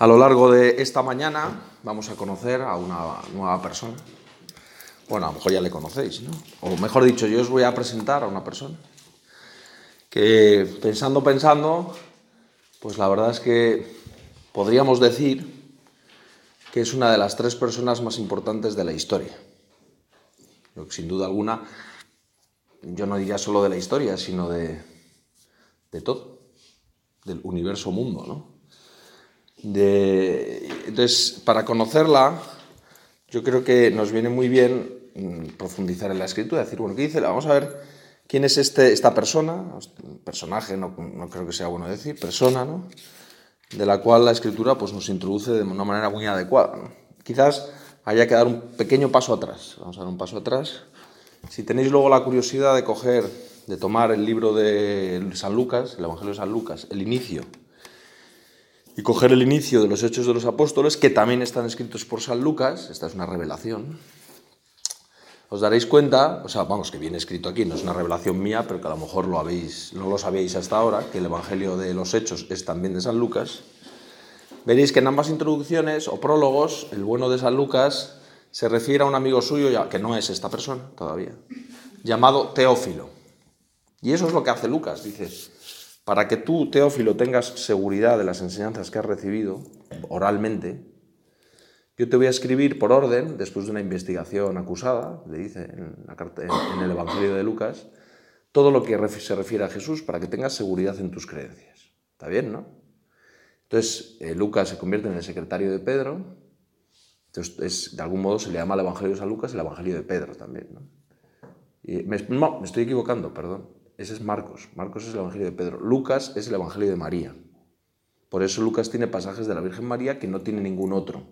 A lo largo de esta mañana vamos a conocer a una nueva persona. Bueno, a lo mejor ya le conocéis, ¿no? O mejor dicho, yo os voy a presentar a una persona que pensando, pensando, pues la verdad es que podríamos decir que es una de las tres personas más importantes de la historia. sin duda alguna, yo no diría solo de la historia, sino de, de todo, del universo mundo, ¿no? Entonces, para conocerla, yo creo que nos viene muy bien mm, profundizar en la escritura, decir, bueno, ¿qué dice? Vamos a ver quién es este, esta persona, personaje, no, creo que sea bueno decir, persona, ¿no? de la cual la escritura pues, nos introduce de una manera muy adecuada. Quizás haya que dar un pequeño paso atrás. Vamos a dar un paso atrás. Si tenéis luego la curiosidad de coger, de tomar el libro de San Lucas, el Evangelio de San Lucas, el inicio, y coger el inicio de los Hechos de los Apóstoles, que también están escritos por San Lucas, esta es una revelación, os daréis cuenta, o sea, vamos, que viene escrito aquí, no es una revelación mía, pero que a lo mejor lo habéis, no lo sabíais hasta ahora, que el Evangelio de los Hechos es también de San Lucas. Veréis que en ambas introducciones o prólogos, el bueno de San Lucas se refiere a un amigo suyo, que no es esta persona todavía, llamado Teófilo. Y eso es lo que hace Lucas, dice, para que tú, Teófilo, tengas seguridad de las enseñanzas que has recibido oralmente, yo te voy a escribir por orden, después de una investigación acusada, le dice en, el Evangelio de Lucas, todo lo que se refiere a Jesús para que tengas seguridad en tus creencias. ¿Está bien, no? Entonces, eh, Lucas se convierte en el secretario de Pedro. Entonces, de algún modo se le llama al Evangelio de San Lucas el Evangelio de Pedro también. ¿no? no, me estoy equivocando, perdón. Ese es Marcos. Marcos es el Evangelio de Pedro. Lucas es el Evangelio de María. Por eso Lucas tiene pasajes de la Virgen María que no tiene ningún otro.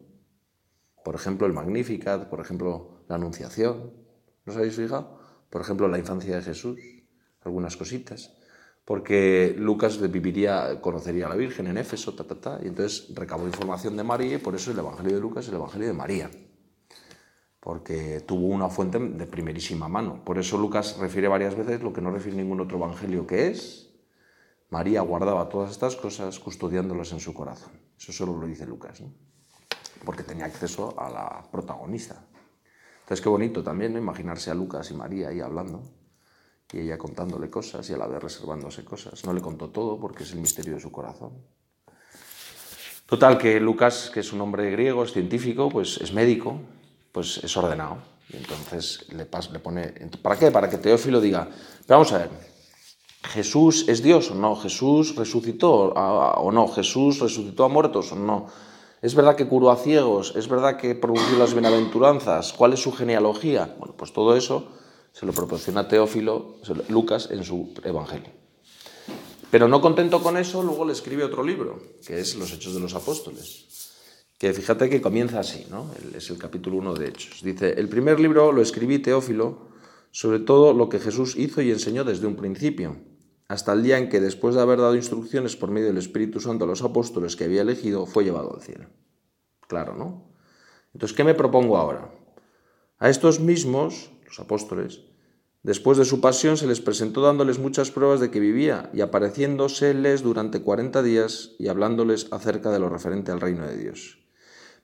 Por ejemplo, el Magnificat, por ejemplo, la Anunciación. ¿No os habéis fijado? Por ejemplo, la infancia de Jesús. Algunas cositas. Porque Lucas viviría, conocería a la Virgen en Éfeso, ta, ta, ta, y entonces recabó información de María y por eso el Evangelio de Lucas es el Evangelio de María porque tuvo una fuente de primerísima mano. Por eso Lucas refiere varias veces lo que no refiere ningún otro evangelio, que es María guardaba todas estas cosas custodiándolas en su corazón. Eso solo lo dice Lucas, porque tenía acceso a la protagonista. Entonces qué bonito también ¿no? imaginarse a Lucas y María ahí hablando y ella contándole cosas y a la vez reservándose cosas. No le contó todo porque es el misterio de su corazón. Total, que Lucas, que es un hombre griego, es científico, pues es médico, pues es ordenado. Y entonces le, le pone... ¿Para qué? Para que Teófilo diga, pero vamos a ver, ¿Jesús es Dios o no? ¿Jesús resucitó o no? ¿Jesús resucitó a muertos o no? ¿Es verdad que curó a ciegos? ¿Es verdad que produjo las bienaventuranzas? ¿Cuál es su genealogía? Bueno, pues todo eso se lo proporciona Teófilo, Lucas, en su Evangelio. Pero no contento con eso, luego le escribe otro libro, que es Los Hechos de los Apóstoles que fíjate que comienza así, ¿no? es el capítulo 1 de Hechos. Dice, el primer libro lo escribí Teófilo sobre todo lo que Jesús hizo y enseñó desde un principio, hasta el día en que después de haber dado instrucciones por medio del Espíritu Santo a los apóstoles que había elegido, fue llevado al cielo. Claro, ¿no? Entonces, ¿qué me propongo ahora? A estos mismos, los apóstoles, después de su pasión se les presentó dándoles muchas pruebas de que vivía y apareciéndoseles durante cuarenta días y hablándoles acerca de lo referente al reino de Dios.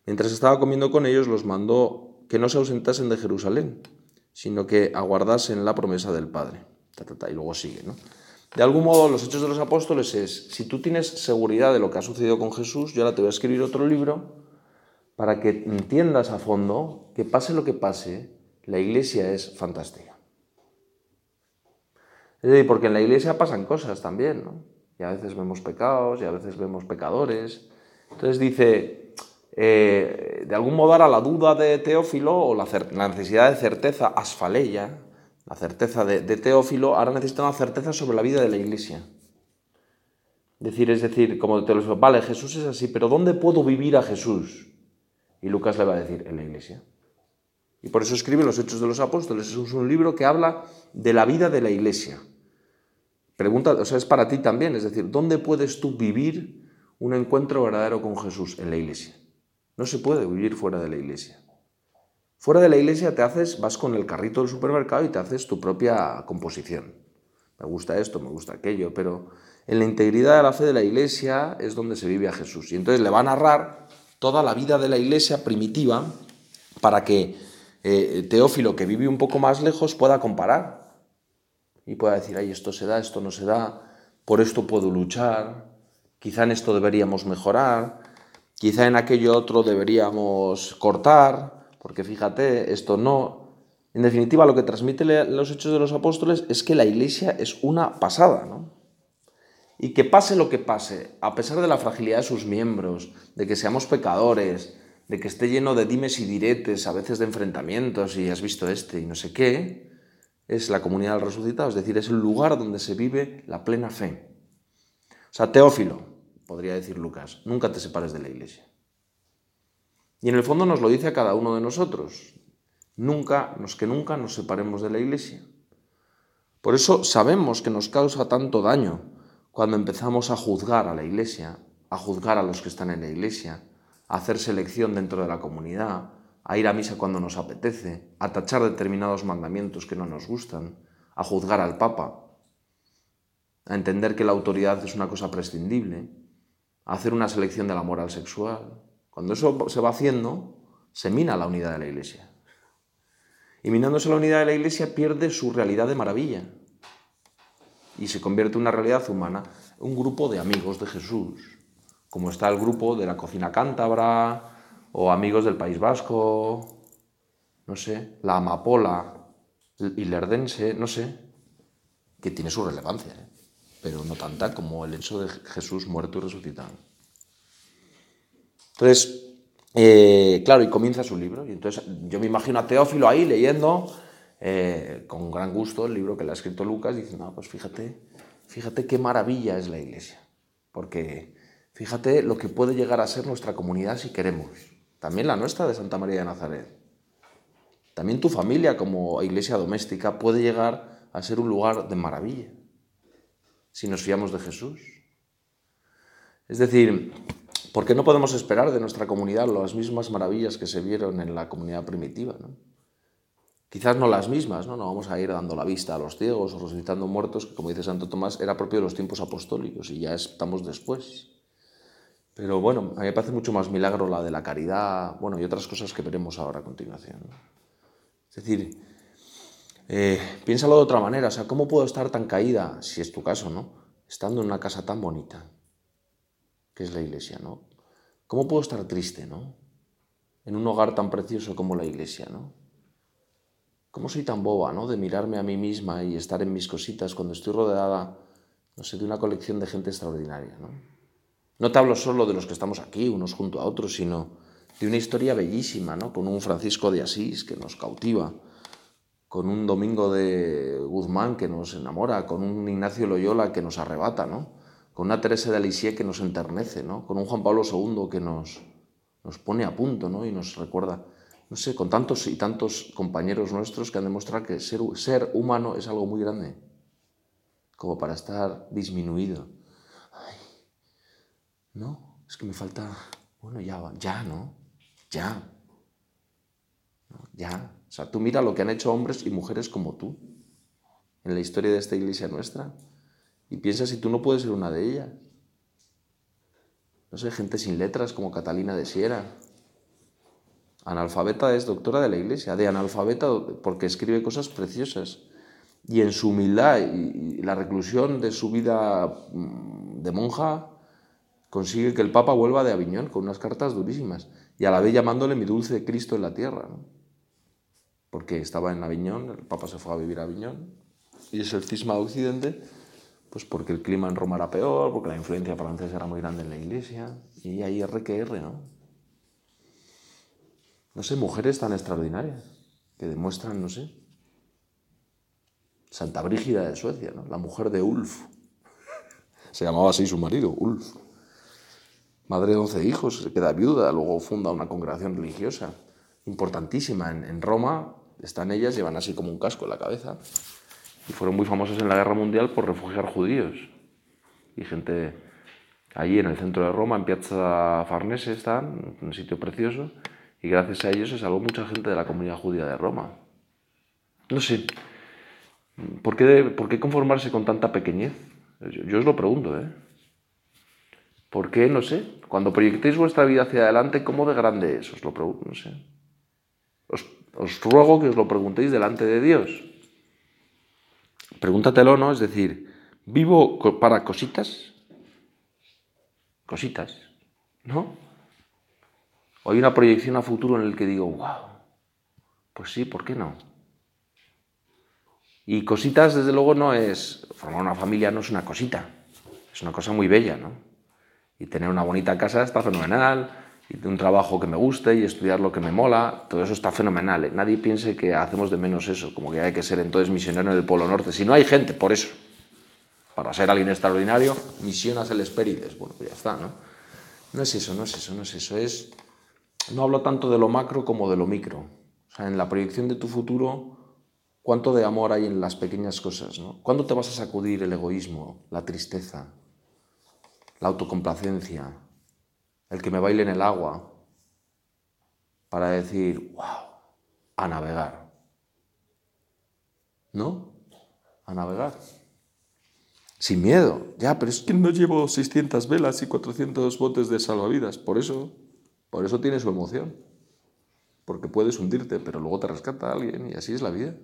Mientras estaba comiendo con ellos, los mandó que no se ausentasen de Jerusalén, sino que aguardasen la promesa del Padre. y luego sigue, ¿no? De algún modo, los hechos de los apóstoles es, si tú tienes seguridad de lo que ha sucedido con Jesús, yo ahora te voy a escribir otro libro para que entiendas a fondo que pase lo que pase, la iglesia es fantástica. Es decir, porque en la iglesia pasan cosas también, ¿no? Y a veces vemos pecados, y a veces vemos pecadores. Entonces dice, eh, de algún modo ahora la duda de Teófilo o la, necesidad de certeza asfaleya, la certeza de, Teófilo, ahora necesita una certeza sobre la vida de la iglesia. Decir, es decir, como Teófilo, vale, Jesús es así, pero ¿dónde puedo vivir a Jesús? Y Lucas le va a decir, en la iglesia. Y por eso escribe Los Hechos de los Apóstoles. Es un libro que habla de la vida de la iglesia. Pregunta, o sea, es para ti también, es decir, ¿dónde puedes tú vivir un encuentro verdadero con Jesús? En la iglesia. No se puede vivir fuera de la iglesia. Fuera de la iglesia te haces, vas con el carrito del supermercado y te haces tu propia composición. Me gusta esto, me gusta aquello, pero en la integridad de la fe de la iglesia es donde se vive a Jesús. Y entonces le va a narrar toda la vida de la iglesia primitiva para que eh, Teófilo, que vive un poco más lejos, pueda comparar y pueda decir, ay, esto se da, esto no se da, por esto puedo luchar, quizá en esto deberíamos mejorar, quizá en aquello otro deberíamos cortar, porque fíjate, esto no. En definitiva, lo que transmite los hechos de los apóstoles es que la iglesia es una pasada, ¿no? Y que pase lo que pase, a pesar de la fragilidad de sus miembros, de que seamos pecadores, de que esté lleno de dimes y diretes, a veces de enfrentamientos, y has visto este y no sé qué, es la comunidad del resucitado, es decir, es el lugar donde se vive la plena fe. O sea, Teófilo, podría decir Lucas, nunca te separes de la iglesia. Y en el fondo nos lo dice a cada uno de nosotros, nunca, nos que nunca nos separemos de la iglesia. Por eso sabemos que nos causa tanto daño cuando empezamos a juzgar a la iglesia, a juzgar a los que están en la iglesia, a hacer selección dentro de la comunidad, a ir a misa cuando nos apetece, a tachar determinados mandamientos que no nos gustan, a juzgar al Papa, a entender que la autoridad es una cosa prescindible, hacer una selección de la moral sexual. Cuando eso se va haciendo, se mina la unidad de la Iglesia. Y minándose la unidad de la Iglesia pierde su realidad de maravilla y se convierte en una realidad humana, un grupo de amigos de Jesús, como está el grupo de la cocina cántabra, o amigos del País Vasco, no sé, la amapola hilerdense, no sé, que tiene su relevancia, ¿eh? Pero no tanta como el hecho de Jesús muerto y resucitado. Entonces, eh, claro, y comienza su libro, y entonces yo me imagino a Teófilo ahí leyendo eh, con gran gusto el libro que le ha escrito Lucas, diciendo, no, pues fíjate, fíjate qué maravilla es la iglesia, porque fíjate lo que puede llegar a ser nuestra comunidad si queremos también la nuestra de Santa María de Nazaret. También tu familia como iglesia doméstica puede llegar a ser un lugar de maravilla si nos fiamos de Jesús. Es decir, ¿por qué no podemos esperar de nuestra comunidad las mismas maravillas que se vieron en la comunidad primitiva? Quizás no las mismas, ¿no? no vamos a ir dando la vista a los ciegos o resucitando muertos, que como dice Santo Tomás, era propio de los tiempos apostólicos y ya estamos después. Pero bueno, a mí me parece mucho más milagro la de la caridad, bueno, y otras cosas que veremos ahora a continuación. Es decir, eh, piénsalo de otra manera, o sea, ¿cómo puedo estar tan caída, si es tu caso, ¿no? Estando en una casa tan bonita, que es la iglesia, ¿no? ¿Cómo puedo estar triste, ¿no? En un hogar tan precioso como la iglesia, ¿no? ¿Cómo soy tan boba, ¿no? De mirarme a mí misma y estar en mis cositas cuando estoy rodeada, no sé, de una colección de gente extraordinaria, ¿no? No te hablo solo de los que estamos aquí, unos junto a otros, sino de una historia bellísima, ¿no? Con un Francisco de Asís que nos cautiva, con un Domingo de Guzmán que nos enamora, con un Ignacio Loyola que nos arrebata, ¿no? Con una Teresa de Lisieux que nos enternece, ¿no? Con un Juan Pablo II que nos, nos pone a punto, ¿no? Y nos recuerda, no sé, con tantos y tantos compañeros nuestros que han demostrado que ser, ser humano es algo muy grande, como para estar disminuido. No, es que me falta, bueno, ya, ya, ¿no? Ya. Ya. O sea, tú mira lo que han hecho hombres y mujeres como tú en la historia de esta iglesia nuestra y piensa si tú no puedes ser una de ellas. No sé, gente sin letras como Catalina de Siera. Analfabeta es doctora de la iglesia, de analfabeta porque escribe cosas preciosas. Y en su humildad y la reclusión de su vida mm, de monja, consigue que el Papa vuelva de Aviñón con unas cartas durísimas y a la vez llamándole mi dulce Cristo en la tierra, porque estaba en Aviñón, el Papa se fue a vivir a Aviñón y es el cisma de Occidente, pues porque el clima en Roma era peor, porque la influencia francesa era muy grande en la iglesia y ahí R que R, ¿no? No sé, mujeres tan extraordinarias que demuestran, no sé, Santa Brígida de Suecia, ¿no? la mujer de Ulf. Se llamaba así su marido, Ulf madre de 11 hijos, se queda viuda, luego funda una congregación religiosa importantísima en, Roma, están ellas, llevan así como un casco en la cabeza, y fueron muy famosas en la guerra mundial por refugiar judíos. Y gente allí en el centro de Roma, en Piazza Farnese están, un sitio precioso, y gracias a ellos se salvó mucha gente de la comunidad judía de Roma. No sé, ¿por qué, ¿por qué conformarse con tanta pequeñez? Yo, os lo pregunto, ¿eh? ¿Por qué? No sé. Cuando proyectéis vuestra vida hacia adelante, ¿cómo de grande es? Os lo pregunto, no sé. Os, os ruego que os lo preguntéis delante de Dios. Pregúntatelo, ¿no? Es decir, ¿vivo para cositas? Cositas, ¿no? ¿O hay una proyección a futuro en el que digo, wow, pues sí, ¿por qué no? Y cositas, desde luego, no es. Formar una familia no es una cosita. Es una cosa muy bella, ¿no? Y tener una bonita casa está fenomenal. Y un trabajo que me guste y estudiar lo que me mola, todo eso está fenomenal. ¿eh? Nadie piense que hacemos de menos eso, como que hay que ser entonces misionero en el Polo Norte. Si no hay gente, por eso. Para ser alguien extraordinario, misionas el Espérides. Bueno, pues ya está, ¿no? No es eso, no es eso, no es eso. Es. No hablo tanto de lo macro como de lo micro. O sea, en la proyección de tu futuro ¿Cuánto de amor hay en las pequeñas cosas? ¿no? ¿Cuándo te vas a sacudir el egoísmo, la tristeza, la autocomplacencia, el que me baile en el agua, para decir, wow, a navegar? ¿No? A navegar. Sin miedo. Ya, pero es que no llevo 600 velas y 400 botes de salvavidas. Por eso, por eso tiene su emoción. Porque puedes hundirte, pero luego te rescata alguien y así es la vida.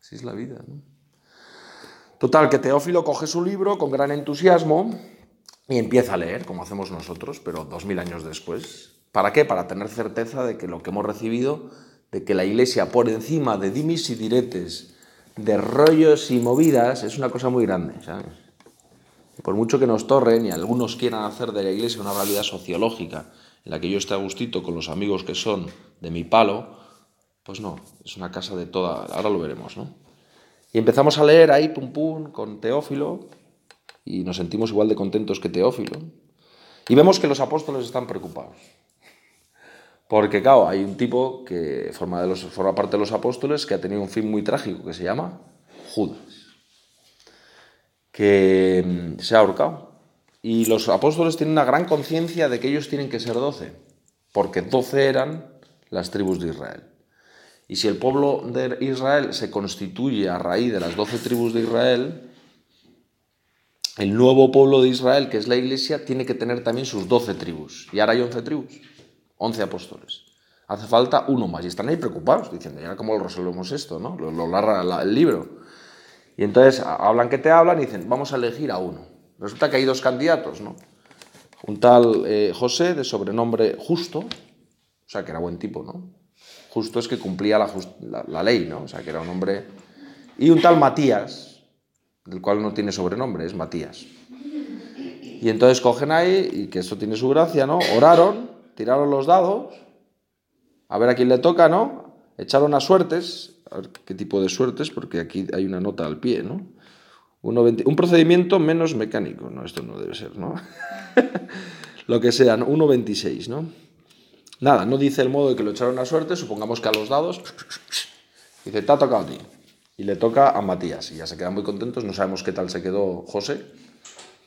Así es la vida. ¿no? Total, que Teófilo coge su libro con gran entusiasmo y empieza a leer, como hacemos nosotros, pero dos mil años después. ¿Para qué? Para tener certeza de que lo que hemos recibido, de que la Iglesia por encima de dimis y diretes, de rollos y movidas, es una cosa muy grande, ¿sabes? por mucho que nos torren y algunos quieran hacer de la Iglesia una realidad sociológica en la que yo esté a gustito con los amigos que son de mi palo, pues no, es una casa de toda, ahora lo veremos, ¿no? Y empezamos a leer ahí, pum pum, con Teófilo, y nos sentimos igual de contentos que Teófilo. Y vemos que los apóstoles están preocupados. Porque, claro, hay un tipo que forma, de los, forma parte de los apóstoles que ha tenido un fin muy trágico, que se llama Judas, que mm, se ha ahorcado. Y los apóstoles tienen una gran conciencia de que ellos tienen que ser doce, porque doce eran las tribus de Israel. Y si el pueblo de Israel se constituye a raíz de las doce tribus de Israel, el nuevo pueblo de Israel, que es la iglesia, tiene que tener también sus doce tribus. Y ahora hay once tribus, once apóstoles. Hace falta uno más. Y están ahí preocupados, diciendo, ¿y cómo lo resolvemos esto? ¿no? Lo, narra el libro. Y entonces hablan que te hablan y dicen, vamos a elegir a uno. Resulta que hay dos candidatos, ¿no? Un tal eh, José, de sobrenombre Justo, o sea que era buen tipo, ¿no? justo es que cumplía la, ley, ¿no? O sea, que era un hombre... Y un tal Matías, del cual no tiene sobrenombre, es Matías. Y entonces cogen ahí, y que esto tiene su gracia, ¿no? Oraron, tiraron los dados, a ver a quién le toca, ¿no? Echaron a suertes, a ver qué tipo de suertes, porque aquí hay una nota al pie, ¿no? un procedimiento menos mecánico, no, esto no debe ser, ¿no? Lo que sea, 1.26, ¿no? Nada, no dice el modo de que lo echaron a suerte, supongamos que a los dados, dice, te ha tocado a ti. Y le toca a Matías. Y ya se quedan muy contentos, no sabemos qué tal se quedó José,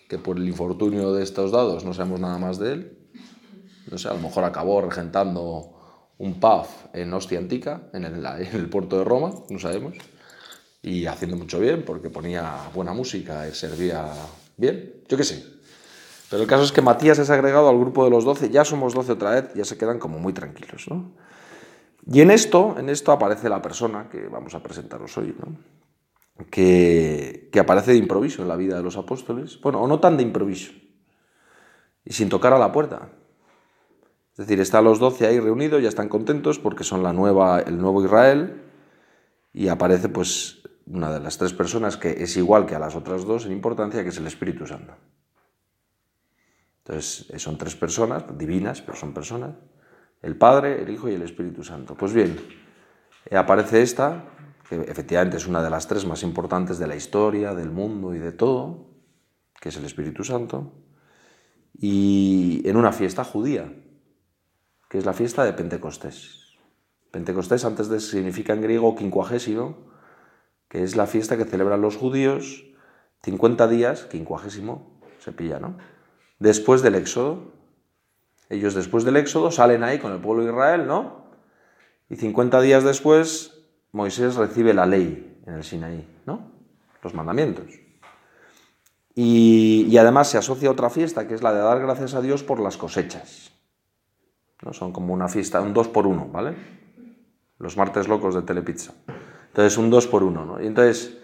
que por el infortunio de estos dados no sabemos nada más de él. No sé, a lo mejor acabó regentando un pub en Ostia Antica, en el, en el puerto de Roma, no sabemos. Y haciendo mucho bien, porque ponía buena música y servía bien. Yo qué sé, pero el caso es que Matías es agregado al grupo de los doce, ya somos doce otra vez, ya se quedan como muy tranquilos. ¿no? Y en esto, en esto aparece la persona que vamos a presentaros hoy, ¿no? que, aparece de improviso en la vida de los apóstoles, bueno, o no tan de improviso, y sin tocar a la puerta. Es decir, están los doce ahí reunidos, ya están contentos porque son la nueva, el nuevo Israel, y aparece pues una de las tres personas que es igual que a las otras dos en importancia, que es el Espíritu Santo. Entonces, son tres personas, divinas, pero son personas, el Padre, el Hijo y el Espíritu Santo. Pues bien, eh, aparece esta, que efectivamente es una de las tres más importantes de la historia, del mundo y de todo, que es el Espíritu Santo, y en una fiesta judía, que es la fiesta de Pentecostés. Pentecostés antes de significa en griego quincuagésimo, que es la fiesta que celebran los judíos 50 días, quincuagésimo, se pilla, ¿no? después del Éxodo. Ellos después del Éxodo salen ahí con el pueblo de Israel, ¿no? Y 50 días después Moisés recibe la ley en el Sinaí, ¿no? Los mandamientos. Y, además se asocia a otra fiesta, que es la de dar gracias a Dios por las cosechas. ¿No? Son como una fiesta, un dos por uno, ¿vale? Los martes locos de Telepizza. Entonces, un dos por uno, ¿no? Y entonces,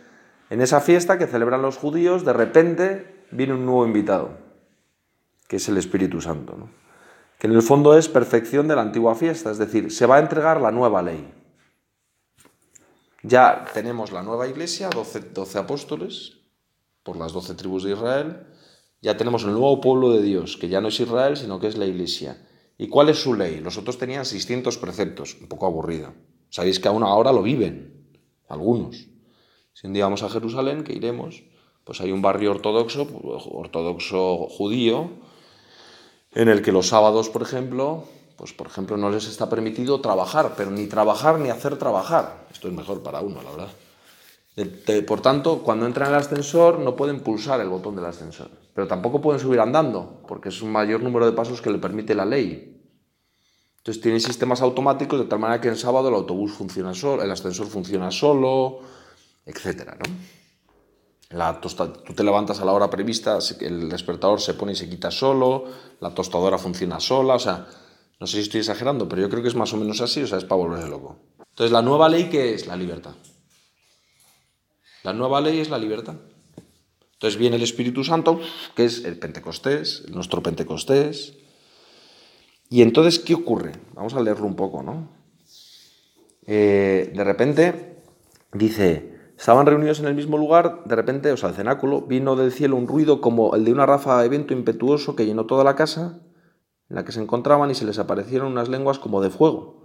en esa fiesta que celebran los judíos, de repente viene un nuevo invitado, que es el Espíritu Santo, ¿no? Que en el fondo es perfección de la antigua fiesta, es decir, se va a entregar la nueva ley. Ya tenemos la nueva iglesia, 12, 12 apóstoles, por las doce tribus de Israel, ya tenemos el nuevo pueblo de Dios, que ya no es Israel, sino que es la iglesia. ¿Y cuál es su ley? Los otros tenían 600 preceptos, un poco aburrido. Sabéis que aún ahora lo viven, algunos. Si un día a Jerusalén, que iremos, pues hay un barrio ortodoxo, ortodoxo judío, en el que los sábados, por ejemplo, pues por ejemplo no les está permitido trabajar, pero ni trabajar ni hacer trabajar. Esto es mejor para uno, la verdad por tanto, cuando entran en el ascensor no pueden pulsar el botón del ascensor, pero tampoco pueden subir andando, porque es un mayor número de pasos que le permite la ley. Entonces tienen sistemas automáticos de tal manera que en sábado el autobús funciona solo, el ascensor funciona solo, etc. La tú te levantas a la hora prevista, el despertador se pone y se quita solo, la tostadora funciona sola, o sea, no sé si estoy exagerando, pero yo creo que es más o menos así, o sea, es para volverse loco. Entonces, la nueva ley, ¿qué es? La libertad. La nueva ley es la libertad. Entonces viene el Espíritu Santo, que es el Pentecostés, nuestro Pentecostés. Y entonces, ¿qué ocurre? Vamos a leerlo un poco, ¿no? Eh, de repente, dice, estaban reunidos en el mismo lugar, de repente, o sea, el cenáculo, vino del cielo un ruido como el de una ráfaga de viento impetuoso que llenó toda la casa en la que se encontraban y se les aparecieron unas lenguas como de fuego,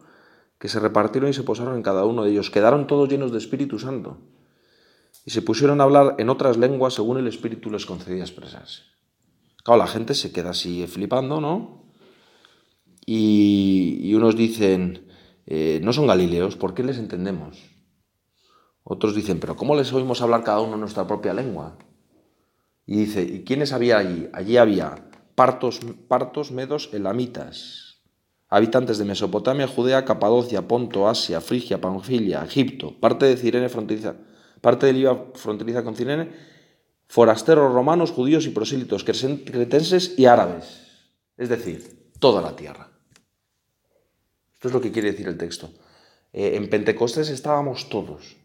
que se repartieron y se posaron en cada uno de ellos. Quedaron todos llenos de Espíritu Santo y se pusieron a hablar en otras lenguas según el Espíritu les concedía expresarse. Claro, la gente se queda así flipando, ¿no? Y, unos dicen, eh, no son galileos, ¿por qué les entendemos? Otros dicen, pero ¿cómo les oímos hablar cada uno en nuestra propia lengua? Y dice, ¿y quiénes había allí? Allí había partos, partos medos, elamitas, habitantes de Mesopotamia, Judea, Capadocia, Ponto, Asia, Frigia, Panfilia, Egipto, parte de Cirene fronteriza parte del IVA fronteriza con Cirene, forasteros romanos, judíos y prosílitos, cretenses y árabes. Es decir, toda la tierra. Esto es lo que quiere decir el texto. Eh, en Pentecostés estábamos todos.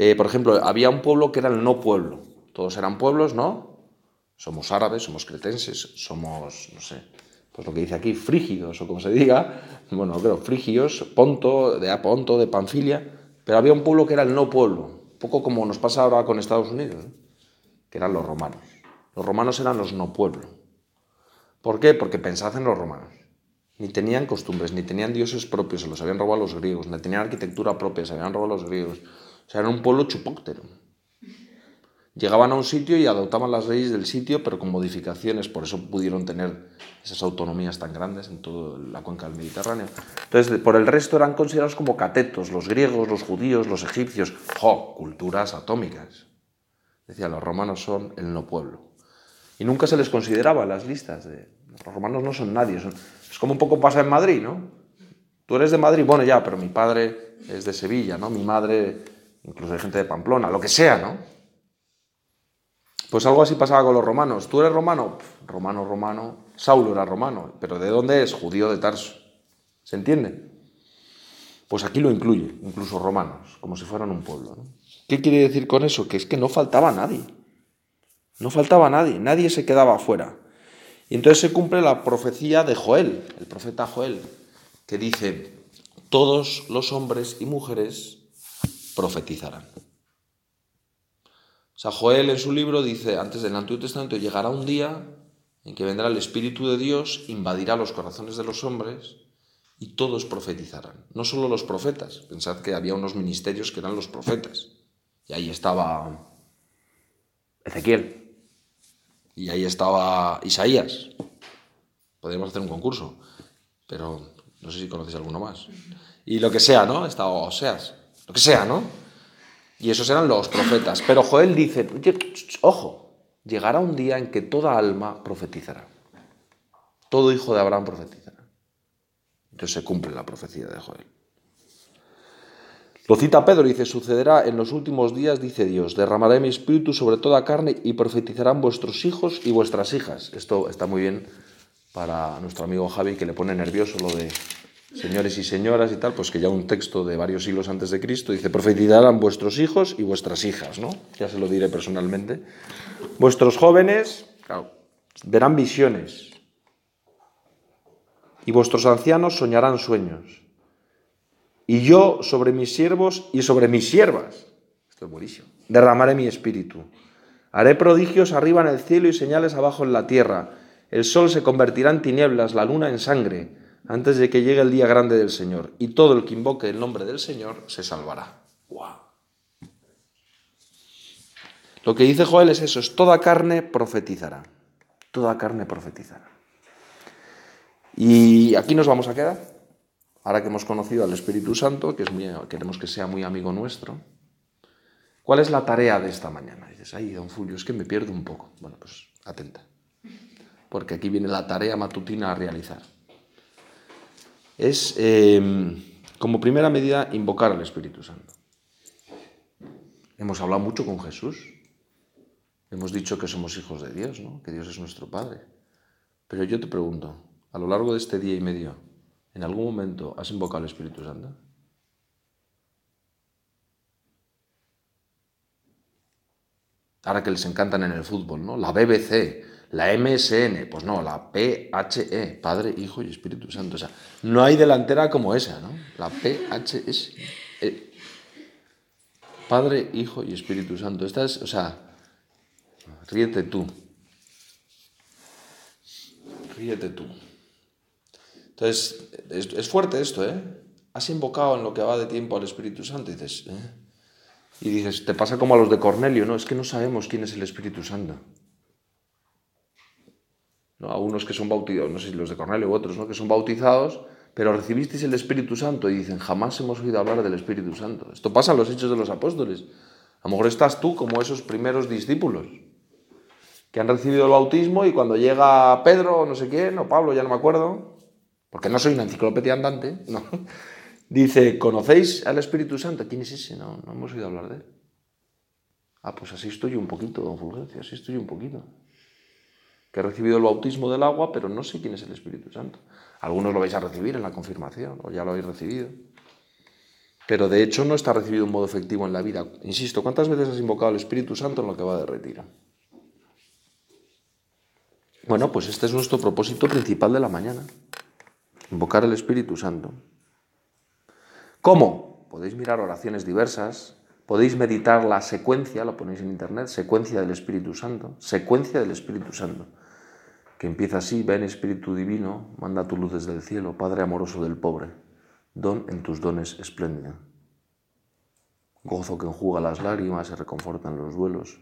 Eh, por ejemplo, había un pueblo que era el no pueblo. Todos eran pueblos, ¿no? Somos árabes, somos cretenses, somos, no sé, pues lo que dice aquí, frígidos, o como se diga, bueno, creo, frigios, Ponto, de Aponto, de Panfilia. Pero había un pueblo que era el no pueblo, poco como nos pasa ahora con Estados Unidos, que eran los romanos. Los romanos eran los no pueblo. ¿Por qué? Porque pensad en los romanos. Ni tenían costumbres, ni tenían dioses propios, se los habían robado los griegos, ni tenían arquitectura propia, se habían robado los griegos. O sea, era un pueblo chupóctero. Llegaban a un sitio y adoptaban las leyes del sitio, pero con modificaciones, por eso pudieron tener esas autonomías tan grandes en toda la cuenca del Mediterráneo. Entonces, por el resto eran considerados como catetos, los griegos, los judíos, los egipcios, ¡jo! culturas atómicas. Decía, los romanos son el no pueblo. Y nunca se les consideraba en las listas de... Los romanos no son nadie, es como un poco pasa en Madrid, ¿no? Tú eres de Madrid, bueno, ya, pero mi padre es de Sevilla, ¿no? Mi madre, incluso hay gente de Pamplona, lo que sea, ¿no? Pues algo así pasaba con los romanos. ¿Tú eres romano? romano, romano. Saulo era romano. ¿Pero de dónde es? Judío de Tarso. ¿Se entiende? Pues aquí lo incluye, incluso romanos, como si fueran un pueblo. ¿Qué quiere decir con eso? Que es que no faltaba nadie. No faltaba nadie, nadie se quedaba afuera. Y entonces se cumple la profecía de Joel, el profeta Joel, que dice, todos los hombres y mujeres profetizarán. O sea, Joel en su libro dice, antes del Antiguo Testamento, llegará un día en que vendrá el Espíritu de Dios, invadirá los corazones de los hombres y todos profetizarán. No solo los profetas, pensad que había unos ministerios que eran los profetas. Y ahí estaba Ezequiel. Y ahí estaba Isaías. Podríamos hacer un concurso, pero no sé si conocéis alguno más. Y lo que sea, ¿no? Estaba Oseas. Lo que sea, ¿no? Y esos eran los profetas. Pero Joel dice, ojo, llegará un día en que toda alma profetizará. Todo hijo de Abraham profetizará. Entonces se cumple la profecía de Joel. Lo cita Pedro, dice, sucederá en los últimos días, dice Dios, derramaré mi espíritu sobre toda carne y profetizarán vuestros hijos y vuestras hijas. Esto está muy bien para nuestro amigo Javi, que le pone nervioso lo de señores y señoras y tal, pues que ya un texto de varios siglos antes de Cristo dice, profetizarán vuestros hijos y vuestras hijas, ¿no? Ya se lo diré personalmente. Vuestros jóvenes, verán visiones y vuestros ancianos soñarán sueños y yo sobre mis siervos y sobre mis siervas, esto es buenísimo, derramaré mi espíritu. Haré prodigios arriba en el cielo y señales abajo en la tierra. El sol se convertirá en tinieblas, la luna en sangre, antes de que llegue el día grande del Señor. Y todo el que invoque el nombre del Señor se salvará. Lo que dice Joel es eso, es toda carne profetizará. Toda carne profetizará. Y aquí nos vamos a quedar. Ahora que hemos conocido al Espíritu Santo, que es queremos que sea muy amigo nuestro, ¿cuál es la tarea de esta mañana? dices, ay, don Fulvio, es que me pierdo un poco. Bueno, pues atenta, porque aquí viene la tarea matutina a realizar. Es, em, como primera medida, invocar al Espíritu Santo. Hemos hablado mucho con Jesús. Hemos dicho que somos hijos de Dios, ¿no? que Dios es nuestro Padre. Pero yo te pregunto, a lo largo de este día y medio, ¿En algún momento has invocado al Espíritu Santo? Ahora que les encantan en el fútbol, ¿no? La BBC, la MSN, pues no, la PHE, Padre, Hijo y Espíritu Santo. O sea, no hay delantera como esa, ¿no? La PHS. E. Padre, Hijo y Espíritu Santo. Esta es, o sea, ríete tú. Ríete tú. Entonces, es, fuerte esto, ¿eh? Has invocado en lo que va de tiempo al Espíritu Santo y dices, ¿eh? Y dices, te pasa como a los de Cornelio, ¿no? Es que no sabemos quién es el Espíritu Santo. ¿No? A unos que son bautizados, no sé si los de Cornelio u otros, ¿no? Que son bautizados, pero recibisteis el Espíritu Santo y dicen, jamás hemos oído hablar del Espíritu Santo. Esto pasa en los hechos de los apóstoles. A lo mejor estás tú como esos primeros discípulos que han recibido el bautismo y cuando llega Pedro o no sé quién, o Pablo, ya no me acuerdo, porque no soy una enciclopedia andante, ¿no? dice, ¿conocéis al Espíritu Santo? ¿Quién es ese? No, no hemos oído hablar de él. Ah, pues así estoy un poquito, don Fulgencio, así estoy un poquito. Que he recibido el bautismo del agua, pero no sé quién es el Espíritu Santo. Algunos lo vais a recibir en la confirmación, o ya lo habéis recibido. Pero de hecho no está recibido un modo efectivo en la vida. Insisto, ¿cuántas veces has invocado al Espíritu Santo en lo que va de retiro? Bueno, pues este es nuestro propósito principal de la mañana invocar el Espíritu Santo. ¿Cómo? Podéis mirar oraciones diversas, podéis meditar la secuencia, lo ponéis en internet, secuencia del Espíritu Santo, secuencia del Espíritu Santo, que empieza así, ven Espíritu Divino, manda tu luz desde el cielo, Padre amoroso del pobre, don en tus dones espléndido. Gozo que enjuga las lágrimas y reconfortan los duelos.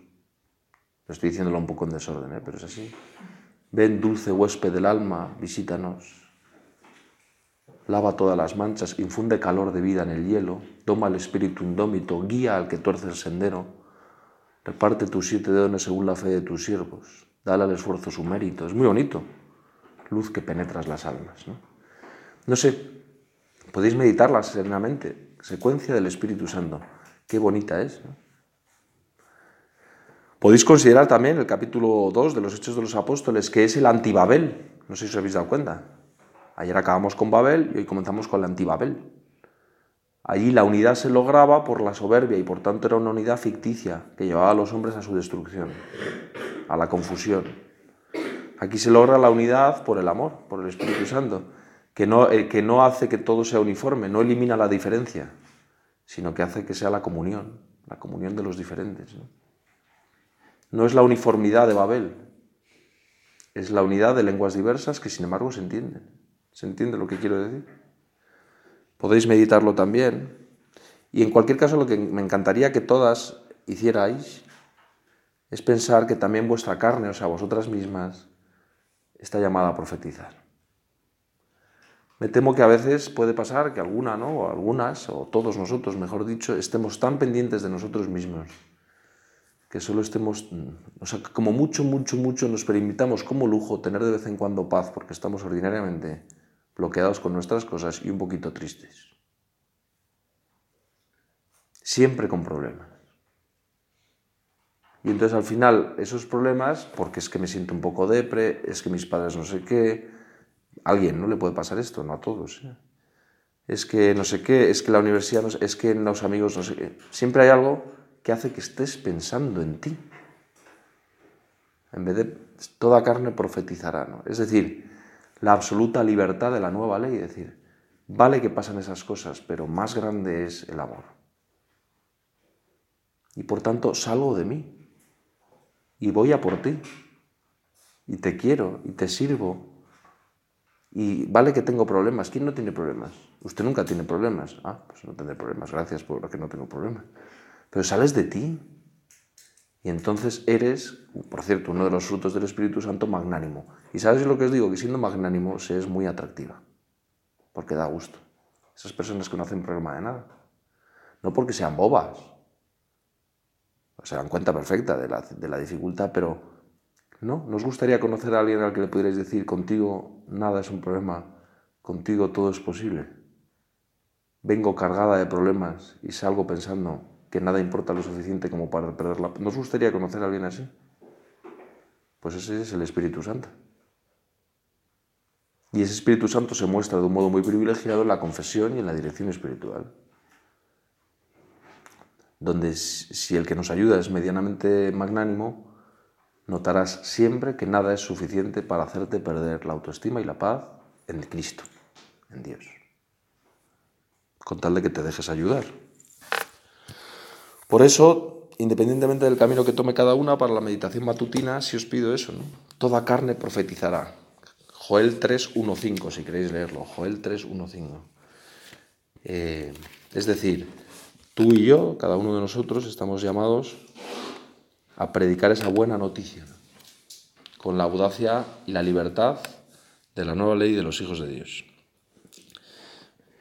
Estoy diciéndolo un poco en desorden, ¿eh? pero es así. Ven dulce huésped del alma, visítanos lava todas las manchas, infunde calor de vida en el hielo, toma el espíritu indómito, guía al que tuerce el sendero, reparte tus siete dones según la fe de tus siervos, dale al esfuerzo su mérito. Es muy bonito, luz que penetras las almas. No, sé, podéis meditarla serenamente, secuencia del Espíritu Santo. Qué bonita es. Podéis considerar también el capítulo 2 de los Hechos de los Apóstoles, que es el antibabel. No sé si os habéis dado cuenta. Ayer acabamos con Babel y hoy comenzamos con la antibabel. Allí la unidad se lograba por la soberbia y por tanto era una unidad ficticia que llevaba a los hombres a su destrucción, a la confusión. Aquí se logra la unidad por el amor, por el Espíritu Santo, que no, eh, que no hace que todo sea uniforme, no elimina la diferencia, sino que hace que sea la comunión, la comunión de los diferentes. ¿no? no es la uniformidad de Babel, es la unidad de lenguas diversas que sin embargo se entienden. ¿Se entiende lo que quiero decir? Podéis meditarlo también. Y en cualquier caso, lo que me encantaría que todas hicierais es pensar que también vuestra carne, o sea, vosotras mismas, está llamada a profetizar. Me temo que a veces puede pasar que alguna, ¿no? o algunas, o todos nosotros, mejor dicho, estemos tan pendientes de nosotros mismos que solo estemos, o sea, como mucho, mucho, mucho nos permitamos como lujo tener de vez en cuando paz, porque estamos ordinariamente bloqueados con nuestras cosas y un poquito tristes. siempre con problemas. Y entonces al final esos problemas, porque es que me siento un poco depre, es que mis padres no sé qué, a alguien no le puede pasar esto, no a todos. ¿eh? Es que no sé qué, es que la universidad, no sé, es que los amigos no sé qué. Siempre hay algo que hace que estés pensando en ti. En vez de toda carne profetizará, ¿no? Es decir, la absoluta libertad de la nueva ley, es decir, vale que pasan esas cosas, pero más grande es el amor. Y por tanto salgo de mí y voy a por ti. Y te quiero y te sirvo. Y vale que tengo problemas. ¿Quién no tiene problemas? Usted nunca tiene problemas. Ah, pues no tendré problemas. Gracias por que no tengo problemas. Pero sales de ti. Y entonces eres, por cierto, uno de los frutos del Espíritu Santo magnánimo. Y sabes lo que os digo, que siendo magnánimo se es muy atractiva. Porque da gusto. Esas personas que no hacen problema de nada. No porque sean bobas, se dan cuenta perfecta de la, de la dificultad, pero no, nos gustaría conocer a alguien al que le pudierais decir, contigo nada es un problema, contigo todo es posible. Vengo cargada de problemas y salgo pensando que nada importa lo suficiente como para perderla. ¿Nos gustaría conocer a alguien así? Pues ese es el Espíritu Santo. Y ese Espíritu Santo se muestra de un modo muy privilegiado en la confesión y en la dirección espiritual donde si el que nos ayuda es medianamente magnánimo, notarás siempre que nada es suficiente para hacerte perder la autoestima y la paz en Cristo, en Dios, con tal de que te dejes ayudar. Por eso, independientemente del camino que tome cada una para la meditación matutina, si os pido eso, ¿no? toda carne profetizará. Joel 3.1.5, si queréis leerlo, Joel 3.1.5. Eh, es decir, Tú y yo, cada uno de nosotros, estamos llamados a predicar esa buena noticia, con la audacia y la libertad de la nueva ley de los hijos de Dios.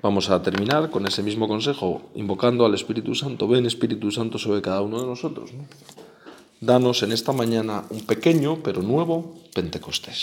Vamos a terminar con ese mismo consejo, invocando al Espíritu Santo. Ven Espíritu Santo sobre cada uno de nosotros. Danos en esta mañana un pequeño pero nuevo Pentecostés.